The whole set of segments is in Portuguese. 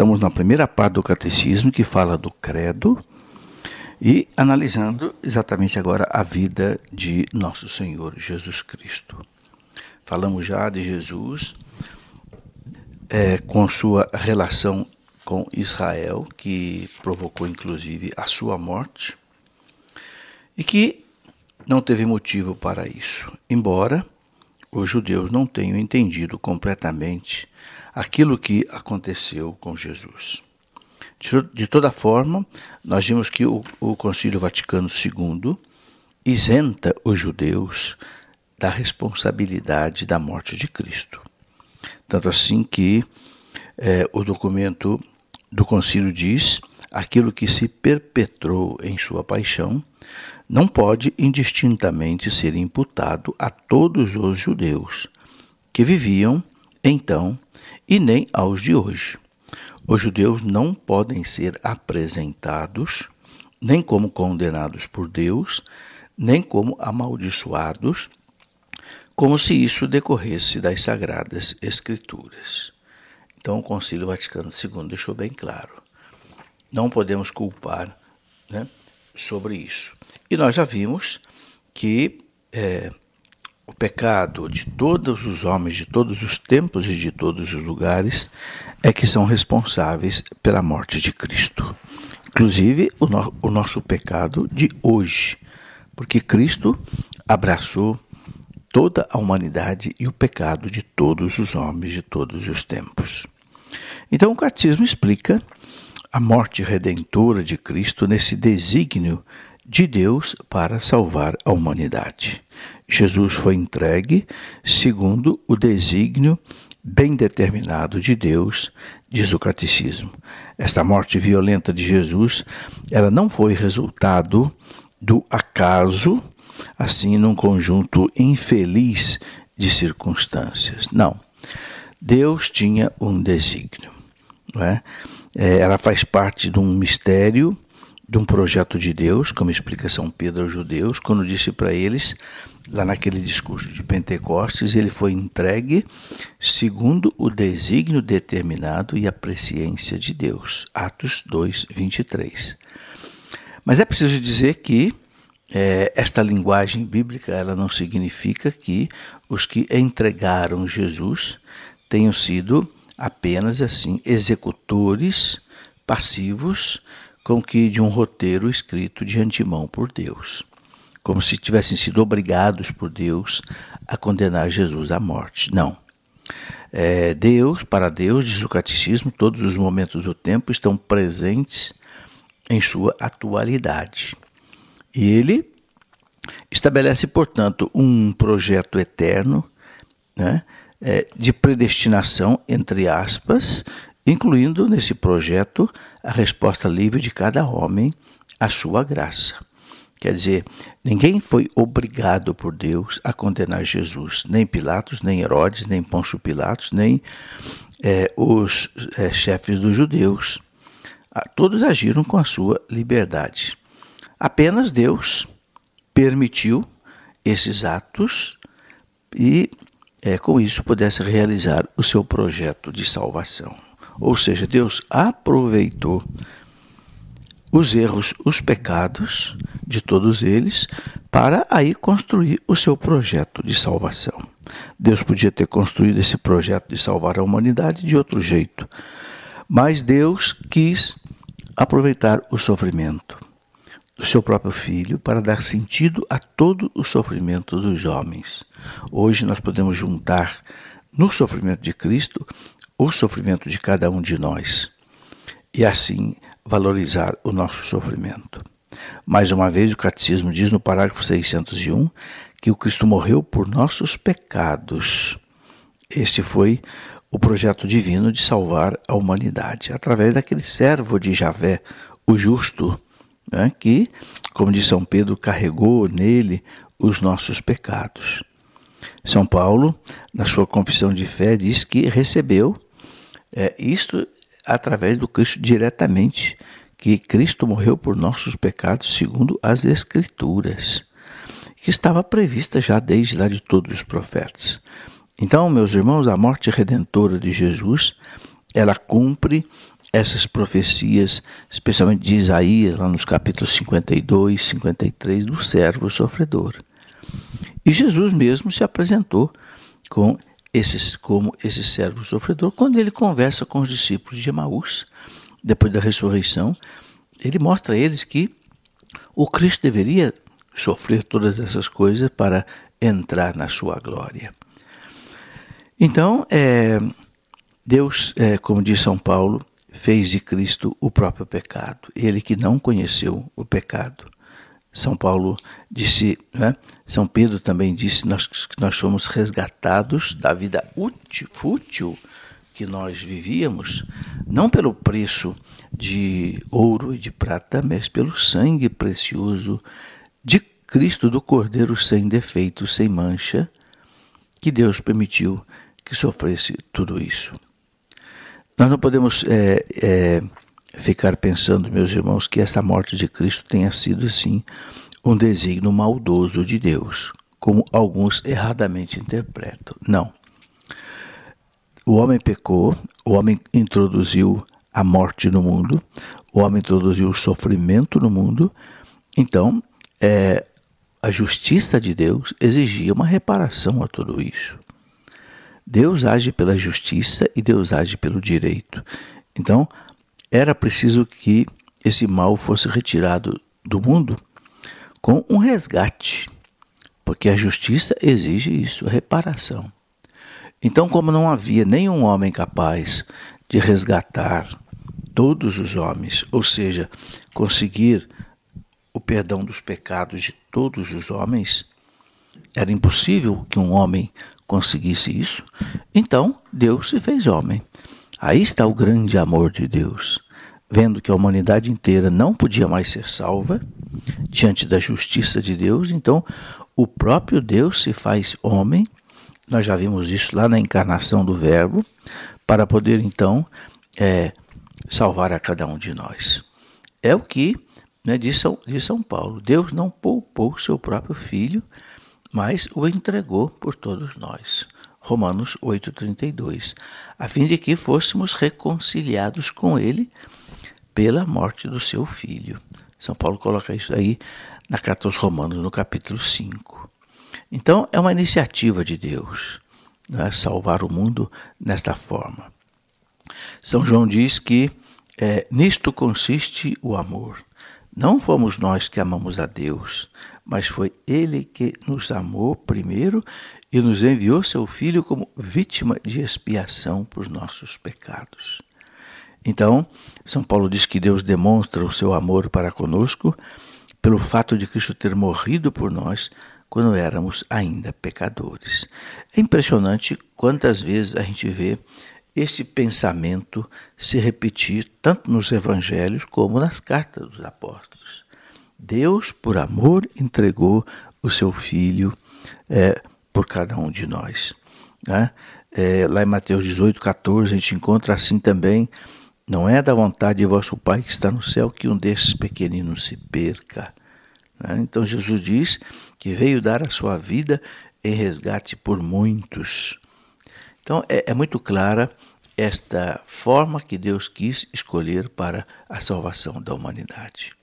estamos na primeira parte do catecismo que fala do credo e analisando exatamente agora a vida de nosso Senhor Jesus Cristo. Falamos já de Jesus é, com sua relação com Israel, que provocou inclusive a sua morte, e que não teve motivo para isso, embora os judeus não tenham entendido completamente aquilo que aconteceu com Jesus. De, toda forma, nós vimos que o, o Concílio Vaticano II isenta os judeus da responsabilidade da morte de Cristo. Tanto assim que é, o documento do concílio diz: aquilo que se perpetrou em sua paixão não pode indistintamente ser imputado a todos os judeus que viviam então e nem aos de hoje. Os judeus não podem ser apresentados nem como condenados por Deus, nem como amaldiçoados, como se isso decorresse das sagradas Escrituras. Então, o Concílio Vaticano II deixou bem claro: não podemos culpar né, sobre isso. E nós já vimos que é, o pecado de todos os homens, de todos os tempos e de todos os lugares, é que são responsáveis pela morte de Cristo. Inclusive o, no, o nosso pecado de hoje, porque Cristo abraçou toda a humanidade e o pecado de todos os homens de todos os tempos. Então o catecismo explica a morte redentora de Cristo nesse desígnio de Deus para salvar a humanidade. Jesus foi entregue segundo o desígnio bem determinado de Deus, diz o catecismo. Esta morte violenta de Jesus, ela não foi resultado do acaso, assim num conjunto infeliz de circunstâncias. Não. Deus tinha um desígnio. Não é? É, ela faz parte de um mistério de um projeto de Deus, como explica São Pedro aos judeus, quando disse para eles, lá naquele discurso de Pentecostes, ele foi entregue segundo o desígnio determinado e a presciência de Deus. Atos 2, 23. Mas é preciso dizer que é, esta linguagem bíblica ela não significa que os que entregaram Jesus tenham sido apenas assim executores passivos com que de um roteiro escrito de antemão por Deus, como se tivessem sido obrigados por Deus a condenar Jesus à morte. Não. É, Deus, para Deus, diz o catecismo, todos os momentos do tempo estão presentes em sua atualidade. E ele estabelece, portanto, um projeto eterno né, é, de predestinação, entre aspas, incluindo nesse projeto a resposta livre de cada homem à sua graça. Quer dizer, ninguém foi obrigado por Deus a condenar Jesus, nem Pilatos, nem Herodes, nem Pôncio Pilatos, nem é, os é, chefes dos judeus. Ah, todos agiram com a sua liberdade. Apenas Deus permitiu esses atos e é, com isso pudesse realizar o seu projeto de salvação. Ou seja, Deus aproveitou os erros, os pecados de todos eles para aí construir o seu projeto de salvação. Deus podia ter construído esse projeto de salvar a humanidade de outro jeito, mas Deus quis aproveitar o sofrimento do seu próprio filho para dar sentido a todo o sofrimento dos homens. Hoje nós podemos juntar no sofrimento de Cristo o sofrimento de cada um de nós e assim valorizar o nosso sofrimento. Mais uma vez, o Catecismo diz no parágrafo 601 que o Cristo morreu por nossos pecados. Esse foi o projeto divino de salvar a humanidade, através daquele servo de Javé, o justo, né, que, como diz São Pedro, carregou nele os nossos pecados. São Paulo, na sua confissão de fé, diz que recebeu é, isto através do Cristo diretamente, que Cristo morreu por nossos pecados segundo as Escrituras, que estava prevista já desde lá de todos os profetas. Então, meus irmãos, a morte redentora de Jesus, ela cumpre essas profecias, especialmente de Isaías, lá nos capítulos 52, 53, do servo sofredor. E Jesus mesmo se apresentou com esses, como esse servo sofredor quando ele conversa com os discípulos de Emaús, depois da ressurreição. Ele mostra a eles que o Cristo deveria sofrer todas essas coisas para entrar na sua glória. Então, é, Deus, é, como diz São Paulo, fez de Cristo o próprio pecado, ele que não conheceu o pecado. São Paulo disse, né? São Pedro também disse nós, que nós somos resgatados da vida útil, fútil que nós vivíamos, não pelo preço de ouro e de prata, mas pelo sangue precioso de Cristo, do Cordeiro sem defeito, sem mancha, que Deus permitiu que sofresse tudo isso. Nós não podemos é, é, ficar pensando, meus irmãos, que essa morte de Cristo tenha sido, assim, um desígnio maldoso de Deus, como alguns erradamente interpretam. Não. O homem pecou, o homem introduziu a morte no mundo, o homem introduziu o sofrimento no mundo, então é, a justiça de Deus exigia uma reparação a tudo isso. Deus age pela justiça e Deus age pelo direito. Então, era preciso que esse mal fosse retirado do mundo com um resgate, porque a justiça exige isso, a reparação. Então, como não havia nenhum homem capaz de resgatar todos os homens, ou seja, conseguir o perdão dos pecados de todos os homens, era impossível que um homem conseguisse isso, então Deus se fez homem. Aí está o grande amor de Deus. Vendo que a humanidade inteira não podia mais ser salva diante da justiça de Deus, então o próprio Deus se faz homem. Nós já vimos isso lá na encarnação do Verbo, para poder então é, salvar a cada um de nós. É o que né, diz, São, diz São Paulo: Deus não poupou seu próprio filho mas o entregou por todos nós. Romanos 8,32, a fim de que fôssemos reconciliados com ele pela morte do seu filho. São Paulo coloca isso aí na carta aos Romanos, no capítulo 5. Então, é uma iniciativa de Deus né, salvar o mundo nesta forma. São João diz que é, nisto consiste o amor. Não fomos nós que amamos a Deus, mas foi Ele que nos amou primeiro e nos enviou seu Filho como vítima de expiação por nossos pecados. Então, São Paulo diz que Deus demonstra o seu amor para conosco pelo fato de Cristo ter morrido por nós quando éramos ainda pecadores. É impressionante quantas vezes a gente vê esse pensamento se repetir tanto nos evangelhos como nas cartas dos apóstolos. Deus, por amor, entregou o seu Filho é, por cada um de nós. Né? É, lá em Mateus 18, 14, a gente encontra assim também: Não é da vontade de vosso Pai que está no céu que um desses pequeninos se perca. Né? Então Jesus diz que veio dar a sua vida em resgate por muitos. Então é, é muito clara esta forma que Deus quis escolher para a salvação da humanidade.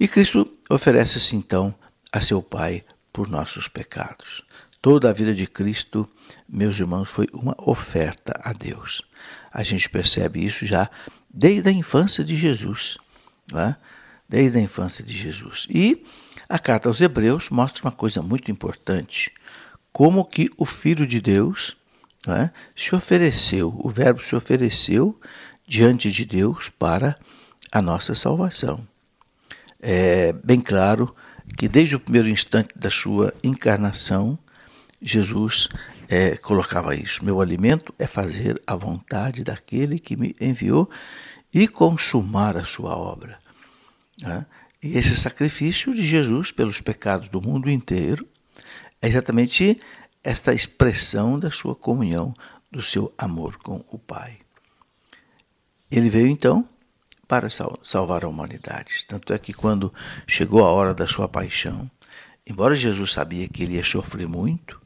E Cristo oferece-se então a seu Pai por nossos pecados. Toda a vida de Cristo, meus irmãos, foi uma oferta a Deus. A gente percebe isso já desde a infância de Jesus. É? Desde a infância de Jesus. E a carta aos Hebreus mostra uma coisa muito importante: como que o Filho de Deus é? se ofereceu, o Verbo se ofereceu diante de Deus para a nossa salvação. É bem claro que desde o primeiro instante da sua encarnação, Jesus é, colocava isso: meu alimento é fazer a vontade daquele que me enviou e consumar a sua obra. É? E esse sacrifício de Jesus pelos pecados do mundo inteiro é exatamente esta expressão da sua comunhão, do seu amor com o Pai. Ele veio então para salvar a humanidade. Tanto é que quando chegou a hora da sua paixão, embora Jesus sabia que ele ia sofrer muito,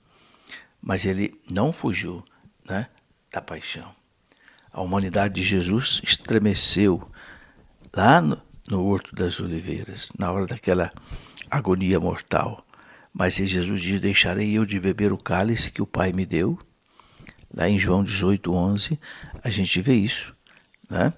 mas ele não fugiu né, da paixão. A humanidade de Jesus estremeceu lá no, no Horto das Oliveiras, na hora daquela agonia mortal. Mas Jesus diz: Deixarei eu de beber o cálice que o Pai me deu. Lá em João 18, 11, a gente vê isso. Né?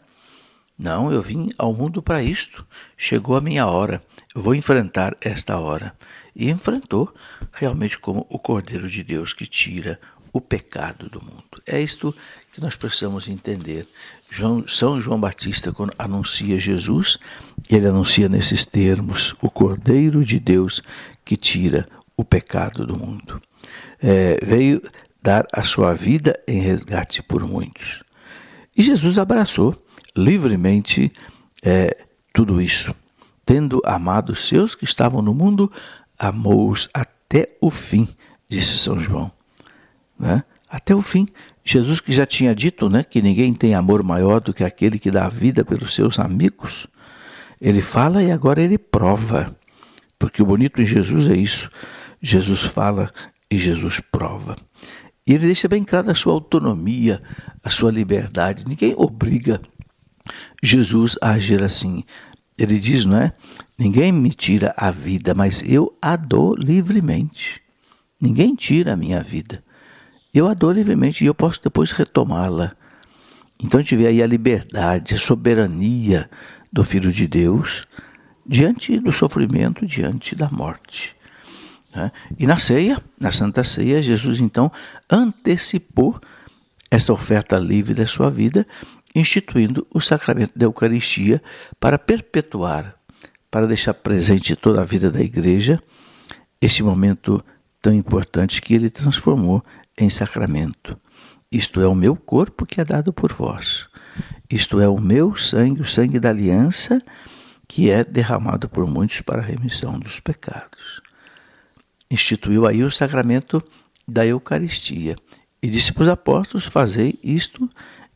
Não, eu vim ao mundo para isto. Chegou a minha hora. Vou enfrentar esta hora. E enfrentou realmente como o Cordeiro de Deus que tira o pecado do mundo. É isto que nós precisamos entender. João, São João Batista, quando anuncia Jesus, ele anuncia nesses termos: o Cordeiro de Deus que tira o pecado do mundo. É, veio dar a sua vida em resgate por muitos. E Jesus abraçou livremente é, tudo isso. Tendo amado os seus que estavam no mundo, amou-os até o fim, disse São João. Né? Até o fim. Jesus que já tinha dito né, que ninguém tem amor maior do que aquele que dá a vida pelos seus amigos. Ele fala e agora ele prova. Porque o bonito em Jesus é isso. Jesus fala e Jesus prova. E ele deixa bem claro a sua autonomia, a sua liberdade. Ninguém obriga Jesus agir assim. Ele diz, não é? Ninguém me tira a vida, mas eu a dou livremente. Ninguém tira a minha vida. Eu a dou livremente e eu posso depois retomá-la. Então a gente vê aí a liberdade, a soberania do Filho de Deus diante do sofrimento, diante da morte. Né? E na ceia, na Santa Ceia, Jesus então antecipou essa oferta livre da sua vida instituindo o sacramento da Eucaristia para perpetuar, para deixar presente toda a vida da igreja esse momento tão importante que ele transformou em sacramento. Isto é o meu corpo que é dado por vós. Isto é o meu sangue, o sangue da aliança, que é derramado por muitos para a remissão dos pecados. Instituiu aí o sacramento da Eucaristia e disse para os apóstolos: Fazei isto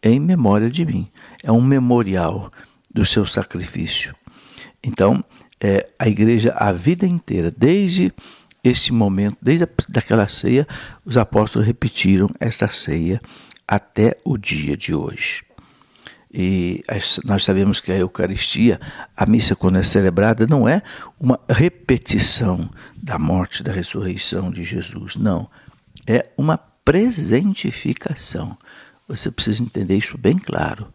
em memória de mim. É um memorial do seu sacrifício. Então, é, a igreja, a vida inteira, desde esse momento, desde a, daquela ceia, os apóstolos repetiram essa ceia até o dia de hoje. E nós sabemos que a Eucaristia, a missa quando é celebrada, não é uma repetição da morte, da ressurreição de Jesus, não. É uma presentificação. Você precisa entender isso bem claro.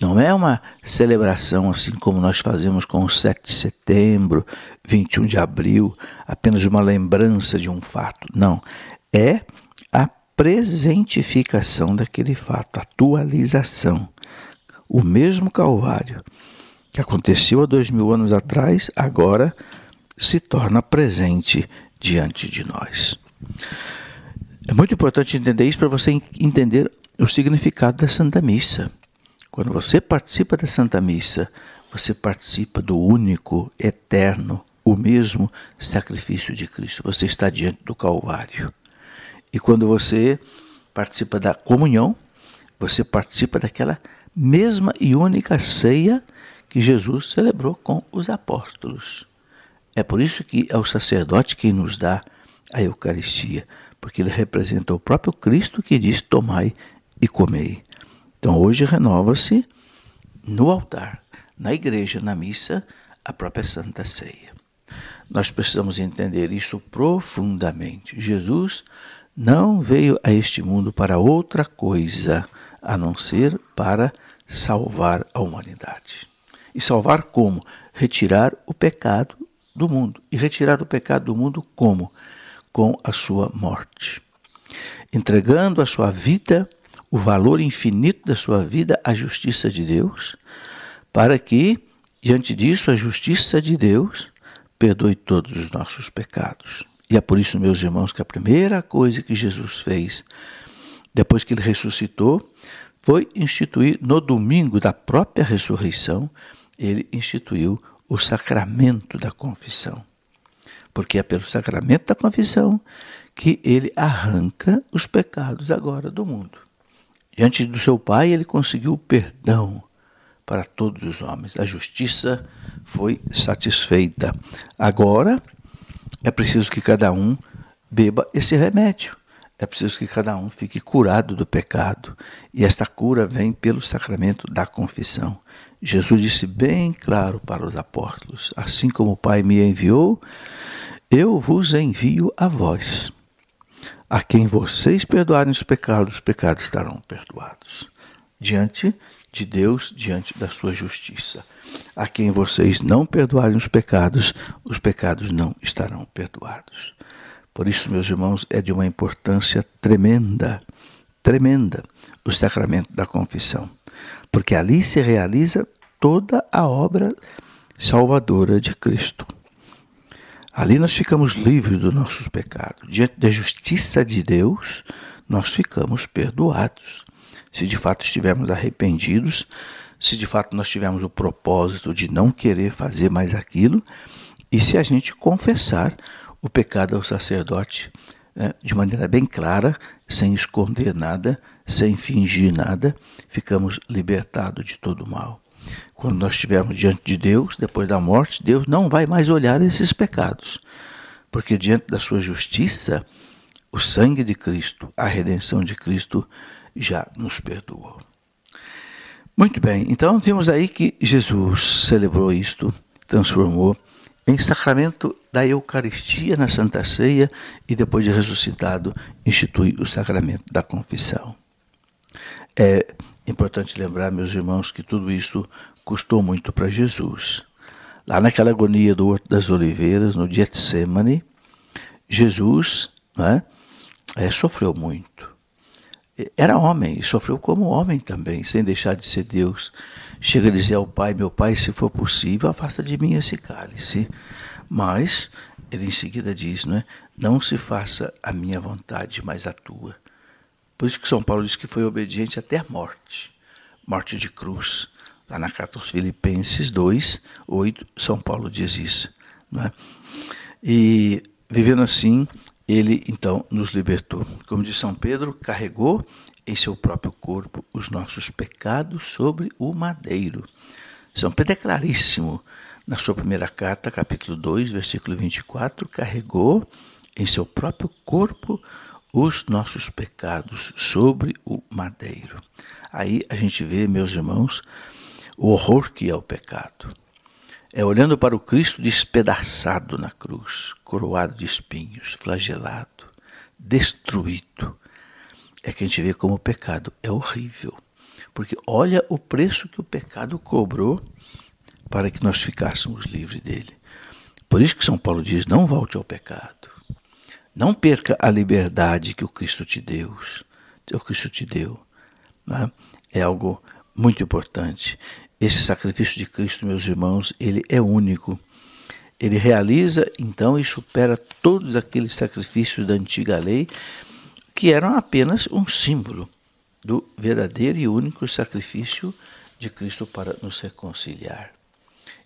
Não é uma celebração assim como nós fazemos com o 7 de setembro, 21 de abril, apenas uma lembrança de um fato. Não. É a presentificação daquele fato, a atualização. O mesmo Calvário que aconteceu há dois mil anos atrás, agora se torna presente diante de nós. É muito importante entender isso para você entender o significado da Santa Missa. Quando você participa da Santa Missa, você participa do único, eterno, o mesmo sacrifício de Cristo. Você está diante do Calvário. E quando você participa da comunhão, você participa daquela mesma e única ceia que Jesus celebrou com os apóstolos. É por isso que é o sacerdote quem nos dá a Eucaristia, porque ele representa o próprio Cristo que diz: Tomai e comei. Então hoje renova-se no altar, na igreja, na missa, a própria Santa Ceia. Nós precisamos entender isso profundamente. Jesus não veio a este mundo para outra coisa a não ser para salvar a humanidade. E salvar como? Retirar o pecado do mundo. E retirar o pecado do mundo como? Com a sua morte. Entregando a sua vida o valor infinito da sua vida à justiça de Deus, para que, diante disso, a justiça de Deus perdoe todos os nossos pecados. E é por isso, meus irmãos, que a primeira coisa que Jesus fez, depois que ele ressuscitou, foi instituir no domingo da própria ressurreição, ele instituiu o sacramento da confissão. Porque é pelo sacramento da confissão que ele arranca os pecados agora do mundo. Diante do seu Pai, ele conseguiu perdão para todos os homens. A justiça foi satisfeita. Agora é preciso que cada um beba esse remédio. é preciso que cada um fique curado do pecado. E esta cura vem pelo sacramento da confissão. Jesus disse bem claro para os apóstolos: Assim como o Pai me enviou, eu vos envio a vós. A quem vocês perdoarem os pecados, os pecados estarão perdoados. Diante de Deus, diante da sua justiça. A quem vocês não perdoarem os pecados, os pecados não estarão perdoados. Por isso, meus irmãos, é de uma importância tremenda, tremenda, o sacramento da confissão, porque ali se realiza toda a obra salvadora de Cristo. Ali nós ficamos livres dos nossos pecados. Diante da justiça de Deus, nós ficamos perdoados. Se de fato estivermos arrependidos, se de fato nós tivermos o propósito de não querer fazer mais aquilo, e se a gente confessar o pecado ao sacerdote né, de maneira bem clara, sem esconder nada, sem fingir nada, ficamos libertados de todo o mal. Quando nós estivermos diante de Deus, depois da morte, Deus não vai mais olhar esses pecados, porque diante da sua justiça, o sangue de Cristo, a redenção de Cristo já nos perdoou. Muito bem, então vimos aí que Jesus celebrou isto, transformou em sacramento da Eucaristia na Santa Ceia e depois de ressuscitado institui o sacramento da confissão. É importante lembrar, meus irmãos, que tudo isso custou muito para Jesus. Lá naquela agonia do Horto das Oliveiras, no Getsemane, Jesus né, é, sofreu muito era homem e sofreu como homem também, sem deixar de ser Deus. Chega a dizer ao Pai: Meu Pai, se for possível, afasta de mim esse cálice. Mas ele em seguida diz: não, é? não se faça a minha vontade, mas a tua. Por isso que São Paulo diz que foi obediente até a morte morte de cruz. Lá na carta aos Filipenses 2, 8, São Paulo diz isso. Não é? E vivendo assim, ele então nos libertou. Como diz São Pedro, carregou em seu próprio corpo os nossos pecados sobre o madeiro. São Pedro é claríssimo. Na sua primeira carta, capítulo 2, versículo 24, carregou em seu próprio corpo os nossos pecados sobre o madeiro. Aí a gente vê, meus irmãos, o horror que é o pecado. É olhando para o Cristo despedaçado na cruz, coroado de espinhos, flagelado, destruído. É que a gente vê como o pecado é horrível. Porque olha o preço que o pecado cobrou para que nós ficássemos livres dele. Por isso que São Paulo diz: não volte ao pecado. Não perca a liberdade que o Cristo te deu. O Cristo te deu. É? é algo muito importante. Esse sacrifício de Cristo, meus irmãos, ele é único. Ele realiza, então, e supera todos aqueles sacrifícios da antiga lei que eram apenas um símbolo do verdadeiro e único sacrifício de Cristo para nos reconciliar.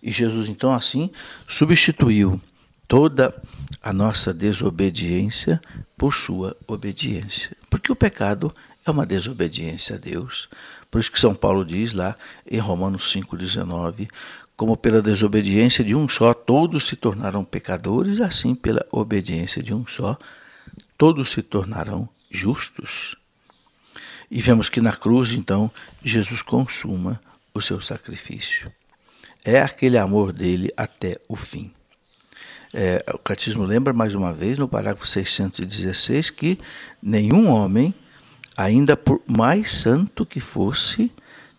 E Jesus, então, assim, substituiu toda a nossa desobediência por sua obediência. Porque o pecado é uma desobediência a Deus. Por isso que São Paulo diz lá em Romanos 5,19, como pela desobediência de um só todos se tornaram pecadores, assim pela obediência de um só todos se tornarão justos. E vemos que na cruz, então, Jesus consuma o seu sacrifício. É aquele amor dele até o fim. É, o Catecismo lembra mais uma vez, no parágrafo 616, que nenhum homem ainda por mais santo que fosse,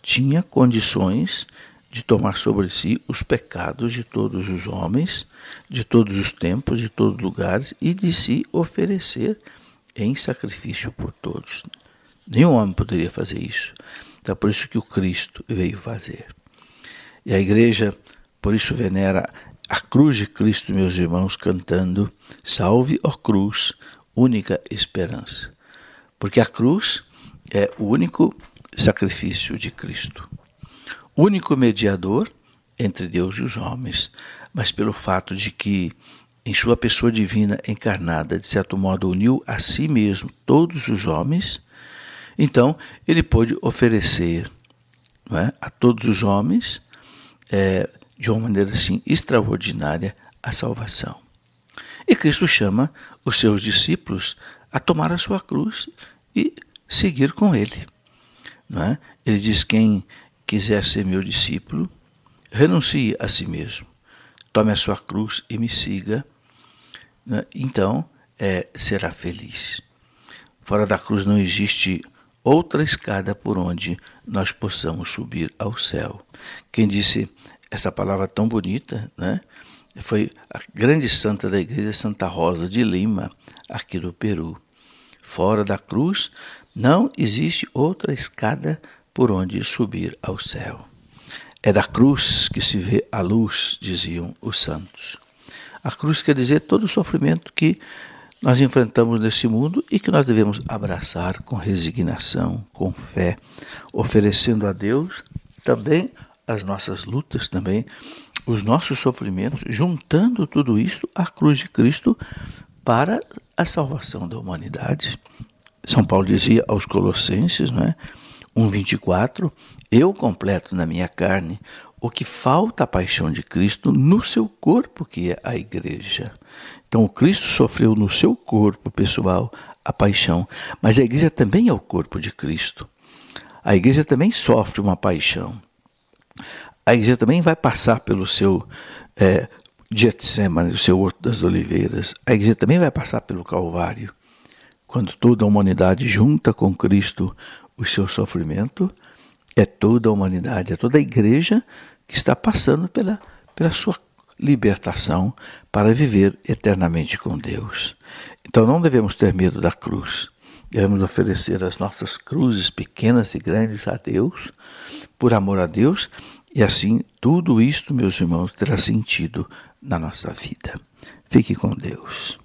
tinha condições de tomar sobre si os pecados de todos os homens, de todos os tempos, de todos os lugares e de se oferecer em sacrifício por todos. Nenhum homem poderia fazer isso. Então, por isso que o Cristo veio fazer. E a igreja, por isso, venera a cruz de Cristo, meus irmãos, cantando: Salve, ó cruz, única esperança. Porque a cruz é o único sacrifício de Cristo, único mediador entre Deus e os homens, mas pelo fato de que em sua pessoa divina encarnada, de certo modo, uniu a si mesmo todos os homens, então ele pôde oferecer é, a todos os homens, é, de uma maneira assim extraordinária, a salvação. E Cristo chama os seus discípulos a tomar a sua cruz e seguir com ele. Não é? Ele diz: quem quiser ser meu discípulo, renuncie a si mesmo, tome a sua cruz e me siga. Né? Então é, será feliz. Fora da cruz não existe outra escada por onde nós possamos subir ao céu. Quem disse essa palavra tão bonita, né? Foi a grande santa da igreja Santa Rosa de Lima, aqui do Peru. Fora da cruz não existe outra escada por onde subir ao céu. É da cruz que se vê a luz, diziam os santos. A cruz quer dizer todo o sofrimento que nós enfrentamos nesse mundo e que nós devemos abraçar com resignação, com fé, oferecendo a Deus também as nossas lutas, também os nossos sofrimentos, juntando tudo isso à cruz de Cristo para a salvação da humanidade. São Paulo dizia aos Colossenses, não é? 1:24, eu completo na minha carne o que falta à paixão de Cristo no seu corpo, que é a igreja. Então, o Cristo sofreu no seu corpo pessoal a paixão, mas a igreja também é o corpo de Cristo. A igreja também sofre uma paixão. A igreja também vai passar pelo seu é, Getsemane, o seu Horto das Oliveiras. A igreja também vai passar pelo Calvário. Quando toda a humanidade junta com Cristo o seu sofrimento, é toda a humanidade, é toda a igreja que está passando pela, pela sua libertação para viver eternamente com Deus. Então não devemos ter medo da cruz. Devemos oferecer as nossas cruzes pequenas e grandes a Deus, por amor a Deus, e assim tudo isto, meus irmãos, terá sentido na nossa vida. Fique com Deus.